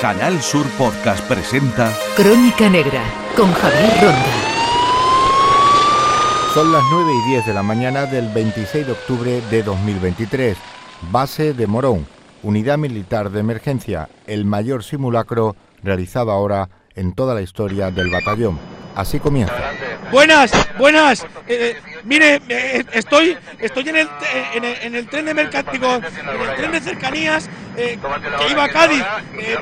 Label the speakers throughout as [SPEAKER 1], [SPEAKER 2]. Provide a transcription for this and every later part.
[SPEAKER 1] Canal Sur Podcast presenta
[SPEAKER 2] Crónica Negra con Javier Ronda.
[SPEAKER 3] Son las 9 y 10 de la mañana del 26 de octubre de 2023. Base de Morón, unidad militar de emergencia, el mayor simulacro realizado ahora en toda la historia del batallón. Así comienza.
[SPEAKER 4] Buenas, buenas. Eh, eh, mire, eh, estoy, estoy en el, en el, en el tren de mercantico, en el tren de cercanías que iba a Cádiz,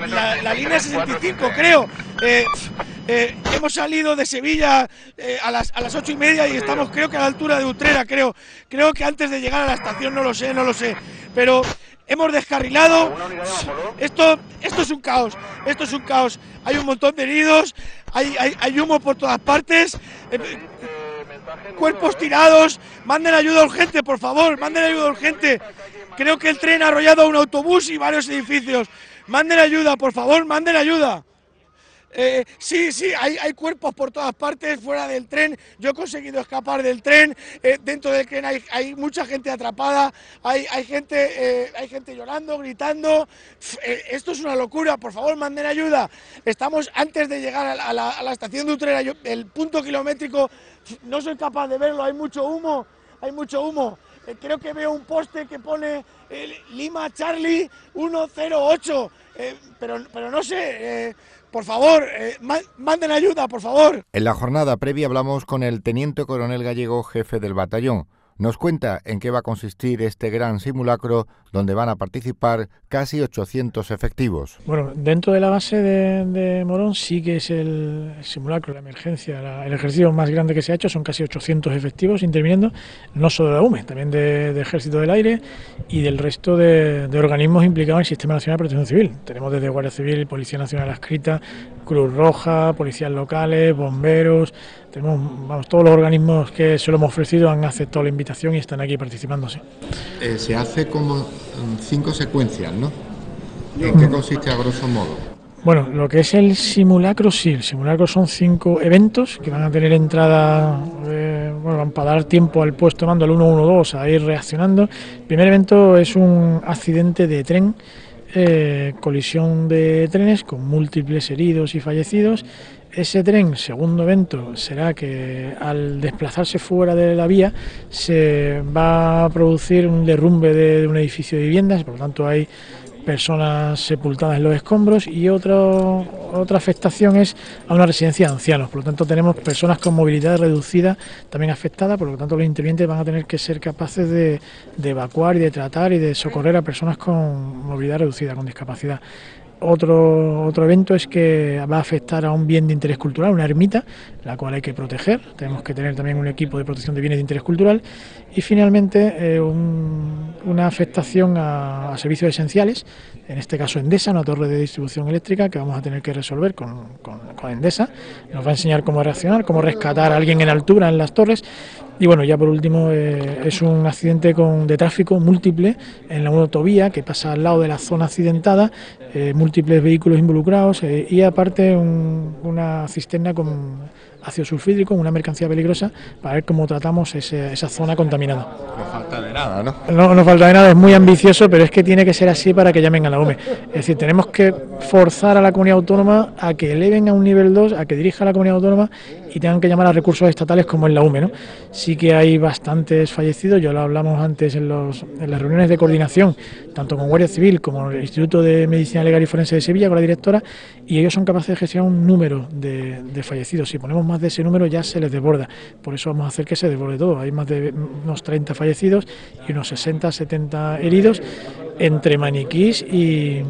[SPEAKER 4] la, línea 65, creo. Hemos salido de Sevilla a, las, a las ocho y media y estamos, creo que a la altura de Utrera, creo. Creo que antes de llegar a la estación, no lo sé, no lo sé. Pero hemos descarrilado. Esto, esto es un caos. Esto es un caos. Hay un montón de heridos, hay, hay, hay humo por todas partes. eh, cuerpos tirados. Manden ayuda urgente, por favor, manden ayuda urgente. Creo que el tren ha arrollado a un autobús y varios edificios. Manden ayuda, por favor, manden ayuda. Eh, sí, sí, hay, cuerpos por todas partes fuera del tren. Yo he conseguido escapar del tren. Eh, dentro del tren hay, mucha gente atrapada. Hay, gente, eh, hay gente llorando, gritando. Eh, esto es una locura. Por favor, manden ayuda. Estamos antes de llegar a la, estación de Utrera. El punto kilométrico no soy capaz de verlo. Hay mucho humo. Hay mucho humo. Eh, creo que veo un poste que pone Lima Charlie 108. pero, pero no sé. Por favor, eh, manden ayuda, por favor.
[SPEAKER 3] En la jornada previa hablamos con el teniente coronel gallego, jefe del batallón. Nos cuenta en qué va a consistir este gran simulacro donde van a participar casi 800 efectivos.
[SPEAKER 5] Bueno, dentro de la base de, de Morón sí que es el simulacro, la emergencia, el ejercicio más grande que se ha hecho, son casi 800 efectivos interviniendo, no solo de la UME, también de, de Ejército del Aire y del resto de, de, organismos implicados en el Sistema Nacional de Protección Civil. Tenemos desde Guardia Civil, Policía Nacional Adscrita, Cruz Roja, policías locales, bomberos, tenemos vamos, todos los organismos que se lo hemos ofrecido han aceptado la invitación y están aquí participándose.
[SPEAKER 6] Eh, se hace como cinco secuencias, ¿no? ¿En qué consiste a grosso modo?
[SPEAKER 5] Bueno, lo que es el simulacro, sí, el simulacro son cinco eventos que van a tener entrada, eh, bueno, van para dar tiempo al puesto mando, al 112, a ir reaccionando. El primer evento es un accidente de tren, eh, colisión de trenes con múltiples heridos y fallecidos. Ese tren, segundo evento, será que al desplazarse fuera de la vía se va a producir un derrumbe de un edificio de viviendas, por lo tanto hay personas sepultadas en los escombros y otro, otra afectación es a una residencia de ancianos. Por lo tanto, tenemos personas con movilidad reducida también afectadas, por lo tanto, los intervinientes van a tener que ser capaces de, de evacuar y de tratar y de socorrer a personas con movilidad reducida, con discapacidad. Otro, otro evento es que va a afectar a un bien de interés cultural, una ermita, la cual hay que proteger. Tenemos que tener también un equipo de protección de bienes de interés cultural. Y finalmente, eh, un, una afectación a, a, servicios esenciales, en este caso Endesa, una torre de distribución eléctrica que vamos a tener que resolver con, con, con Endesa. Nos va a enseñar cómo reaccionar, cómo rescatar a alguien en altura en las torres. Y bueno, ya por último, eh, es un accidente con, de tráfico múltiple en la autovía que pasa al lado de la zona accidentada, eh, múltiples vehículos involucrados eh, y aparte un, una cisterna con ácido sulfídrico, una mercancía peligrosa, para ver cómo tratamos ese, esa zona contaminada.
[SPEAKER 6] No falta de nada, ¿no?
[SPEAKER 5] No, no falta de nada, es muy ambicioso, pero es que tiene que ser así para que llamen a la UME. Es decir, tenemos que forzar a la comunidad autónoma a que eleven a un nivel 2, a que dirija a la comunidad autónoma y tengan que llamar a recursos estatales como en la UME. ¿no? Sí que hay bastantes fallecidos, ya lo hablamos antes en, los, en las reuniones de coordinación, tanto con Guardia Civil como el Instituto de Medicina Legal y Forense de Sevilla, con la directora, y ellos son capaces de gestionar un número de, de fallecidos. Si ponemos más de ese número ya se les desborda. Por eso vamos a hacer que se desborde todo. Hay más de unos 30 fallecidos y unos 60, 70 heridos entre maniquís y,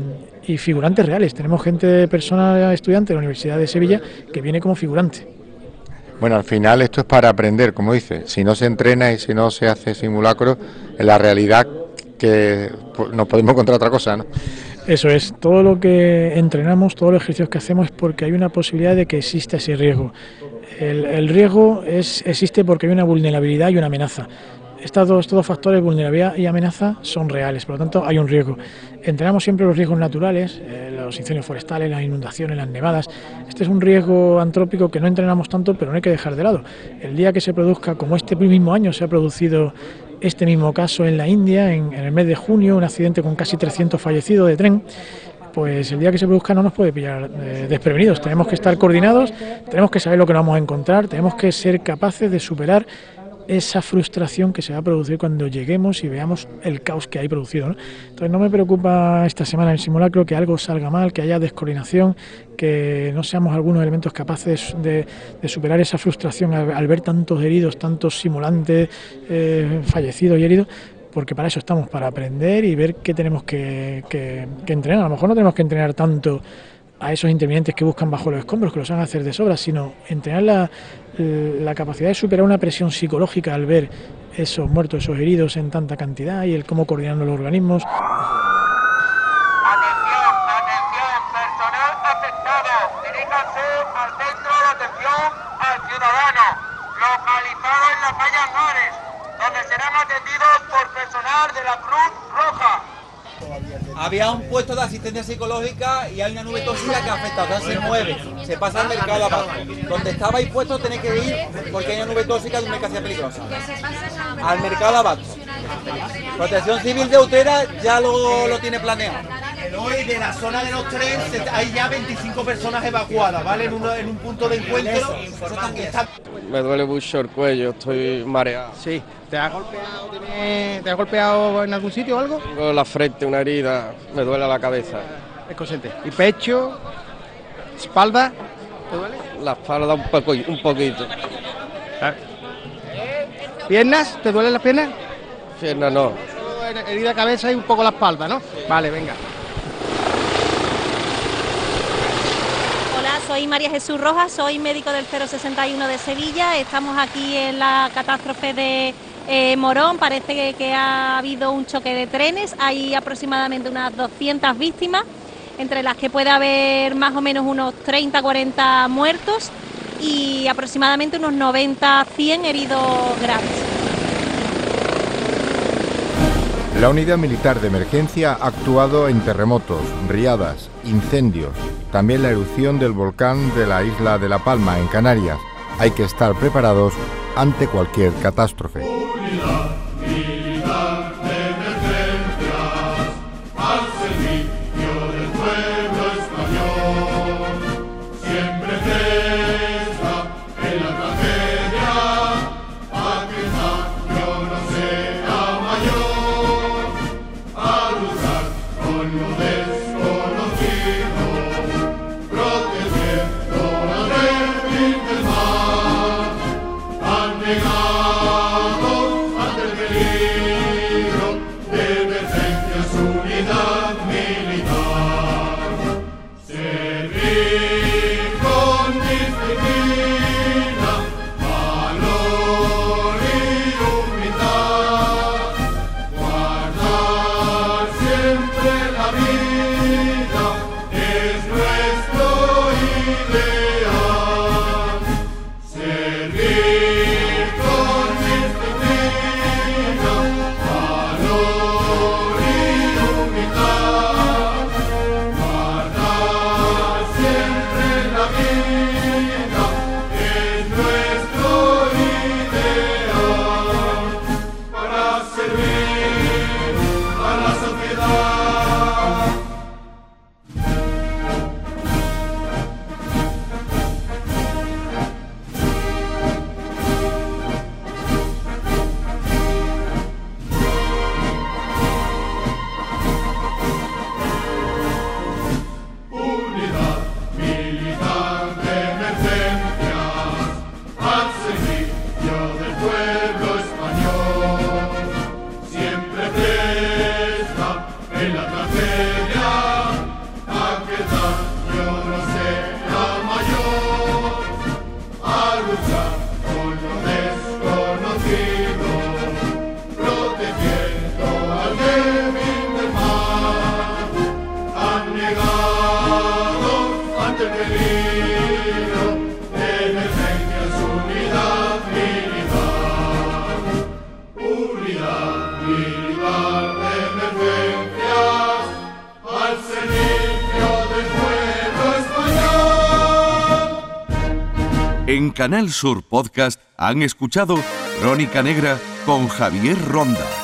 [SPEAKER 5] y figurantes reales. Tenemos gente, persona estudiante de la Universidad de Sevilla que viene como figurante.
[SPEAKER 6] Bueno, al final esto es para aprender, como dice. Si no se entrena y si no se hace simulacro, en la realidad que nos podemos encontrar otra cosa, ¿no?
[SPEAKER 5] Eso es, todo lo que entrenamos, todos los ejercicios que hacemos es porque hay una posibilidad de que exista ese riesgo. El, riesgo es, existe porque hay una vulnerabilidad y una amenaza. Estos dos, estos dos factores, vulnerabilidad y amenaza, son reales, por lo tanto hay un riesgo. Entrenamos siempre los riesgos naturales, eh, los incendios forestales, las inundaciones, las nevadas. Este es un riesgo antrópico que no entrenamos tanto, pero no hay que dejar de lado. El día que se produzca, como este mismo año se ha producido este mismo caso en la India, en, en el mes de junio, un accidente con casi 300 fallecidos de tren, pues el día que se produzca no nos puede pillar eh, desprevenidos. Tenemos que estar coordinados, tenemos que saber lo que nos vamos a encontrar, tenemos que ser capaces de superar esa frustración que se va a producir cuando lleguemos y veamos el caos que hay producido. Entonces no me preocupa esta semana en el simulacro que algo salga mal, que haya descoordinación, que no seamos algunos elementos capaces de, superar esa frustración al, ver tantos heridos, tantos simulantes eh, fallecidos y heridos, porque para eso estamos, para aprender y ver qué tenemos que, entrenar. A lo mejor no tenemos que entrenar tanto a esos intervinientes que buscan bajo los escombros, que lo saben hacer de sobra, sino entrenar la, la capacidad de superar una presión psicológica al ver esos muertos, esos heridos en tanta cantidad y el cómo coordinar los organismos.
[SPEAKER 7] Por personal de la Cruz Roja.
[SPEAKER 8] Había un puesto de asistencia psicológica y hay una nube tóxica que afecta, o sea, se mueve, se pasa al mercado abajo. Donde estabais puesto tenéis que ir porque hay una nube tóxica de una mercancía peligrosa. Al mercado abajo. Protección Civil de Utera ya lo, lo tiene planeado.
[SPEAKER 9] Hoy de la zona de los tres hay ya 25 personas evacuadas, ¿vale? En, uno- en un punto de encuentro. Está-
[SPEAKER 10] Me duele mucho el cuello, estoy mareado.
[SPEAKER 11] Sí, ¿te ha golpeado, tiene- te ha golpeado en algún sitio o algo?
[SPEAKER 10] Tengo la frente, una herida, me duele la cabeza.
[SPEAKER 11] Es consciente. ¿Y pecho? ¿Espalda? ¿Te duele?
[SPEAKER 10] La espalda un, poco, un poquito.
[SPEAKER 11] ¿Piernas? ¿Te duelen las piernas?
[SPEAKER 10] Pierna no.
[SPEAKER 11] Herida de cabeza y un poco la espalda, ¿no? Vale, venga.
[SPEAKER 12] Soy María Jesús Rojas, soy médico del 061 de Sevilla. Estamos aquí en la catástrofe de eh, Morón. Parece que, ha habido un choque de trenes. Hay aproximadamente unas 200 víctimas, entre las que puede haber más o menos unos 30, 40 muertos y aproximadamente unos 90, 100 heridos graves.
[SPEAKER 3] La unidad militar de emergencia ha actuado en terremotos, riadas, incendios, también la erupción del volcán de la isla de La Palma, en Canarias. Hay que estar preparados ante cualquier catástrofe.
[SPEAKER 13] Luchar con
[SPEAKER 1] En Canal Sur Podcast han escuchado Crónica Negra con Javier Ronda.